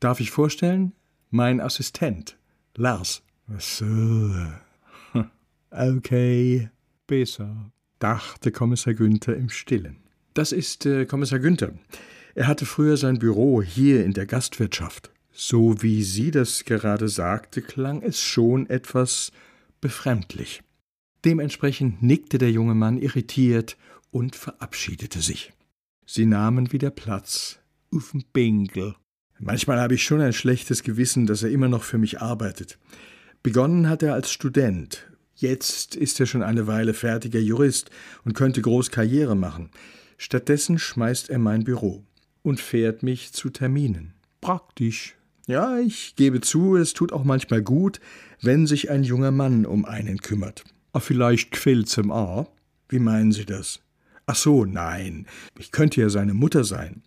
Darf ich vorstellen? Mein Assistent, Lars. So. Okay, besser, dachte Kommissar Günther im Stillen. Das ist äh, Kommissar Günther. Er hatte früher sein Büro hier in der Gastwirtschaft. So wie sie das gerade sagte, klang es schon etwas befremdlich. Dementsprechend nickte der junge Mann irritiert und verabschiedete sich. Sie nahmen wieder Platz auf'm Bänkel. Manchmal habe ich schon ein schlechtes Gewissen, dass er immer noch für mich arbeitet. Begonnen hat er als Student. Jetzt ist er schon eine Weile fertiger Jurist und könnte groß Karriere machen. Stattdessen schmeißt er mein Büro und fährt mich zu Terminen. Praktisch. Ja, ich gebe zu, es tut auch manchmal gut, wenn sich ein junger Mann um einen kümmert. Ah, vielleicht quält's ihm auch. Wie meinen Sie das? Ach so, nein. Ich könnte ja seine Mutter sein.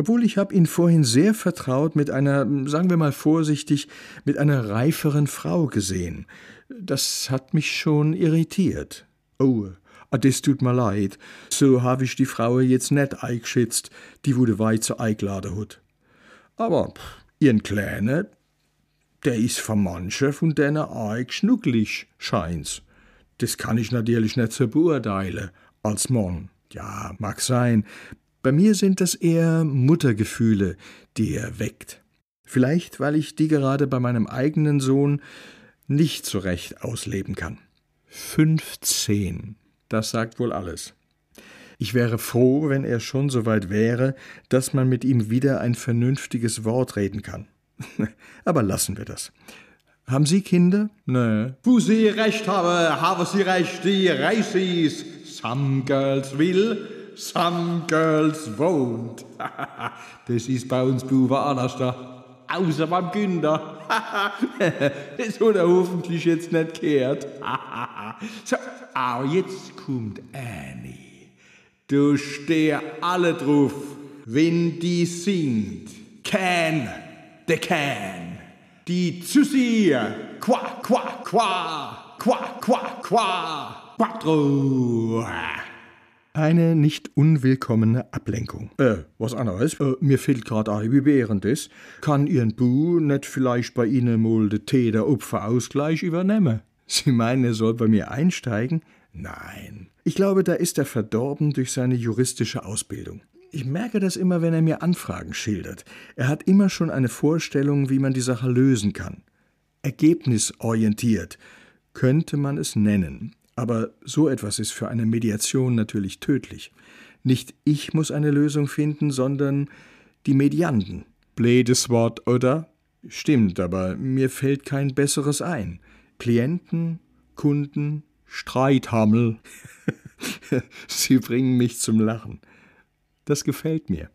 Obwohl ich habe ihn vorhin sehr vertraut mit einer, sagen wir mal vorsichtig, mit einer reiferen Frau gesehen. Das hat mich schon irritiert. Oh, Ah, das tut mir leid. So habe ich die Frau jetzt net eingeschätzt, die wurde weit zu eingeladen hat. Aber ihren Kleine, der ist von mancher von denen eig schnucklig, scheint's. Das kann ich natürlich nicht so beurteilen, als Mann. Ja, mag sein. Bei mir sind das eher Muttergefühle, die er weckt. Vielleicht, weil ich die gerade bei meinem eigenen Sohn nicht so recht ausleben kann. Fünfzehn. Das sagt wohl alles. Ich wäre froh, wenn er schon so weit wäre, dass man mit ihm wieder ein vernünftiges Wort reden kann. Aber lassen wir das. Haben Sie Kinder? Nö. Wo Sie recht haben, haben Sie recht, die Reisis. Some girls will, some girls won't. das ist bei uns Buben anders da. Außer beim Günther. das hat er hoffentlich jetzt nicht gehört. so, aber jetzt kommt Annie. Du steh alle drauf, wenn die singt. Can, the can. Die zu sehr. Qua, qua, qua. Qua, qua, qua. Quattro. Eine nicht unwillkommene Ablenkung. Äh, was anderes? Äh, mir fehlt gerade ein, wie wären das? Kann Ihren Bu nicht vielleicht bei Ihnen mal den Tee der Opferausgleich übernehmen? Sie meinen, er soll bei mir einsteigen? Nein. Ich glaube, da ist er verdorben durch seine juristische Ausbildung. Ich merke das immer, wenn er mir Anfragen schildert. Er hat immer schon eine Vorstellung, wie man die Sache lösen kann. Ergebnisorientiert könnte man es nennen. Aber so etwas ist für eine Mediation natürlich tödlich. Nicht ich muss eine Lösung finden, sondern die Medianten. Blädes Wort, oder? Stimmt, aber mir fällt kein besseres ein. Klienten, Kunden, Streithammel. Sie bringen mich zum Lachen. Das gefällt mir.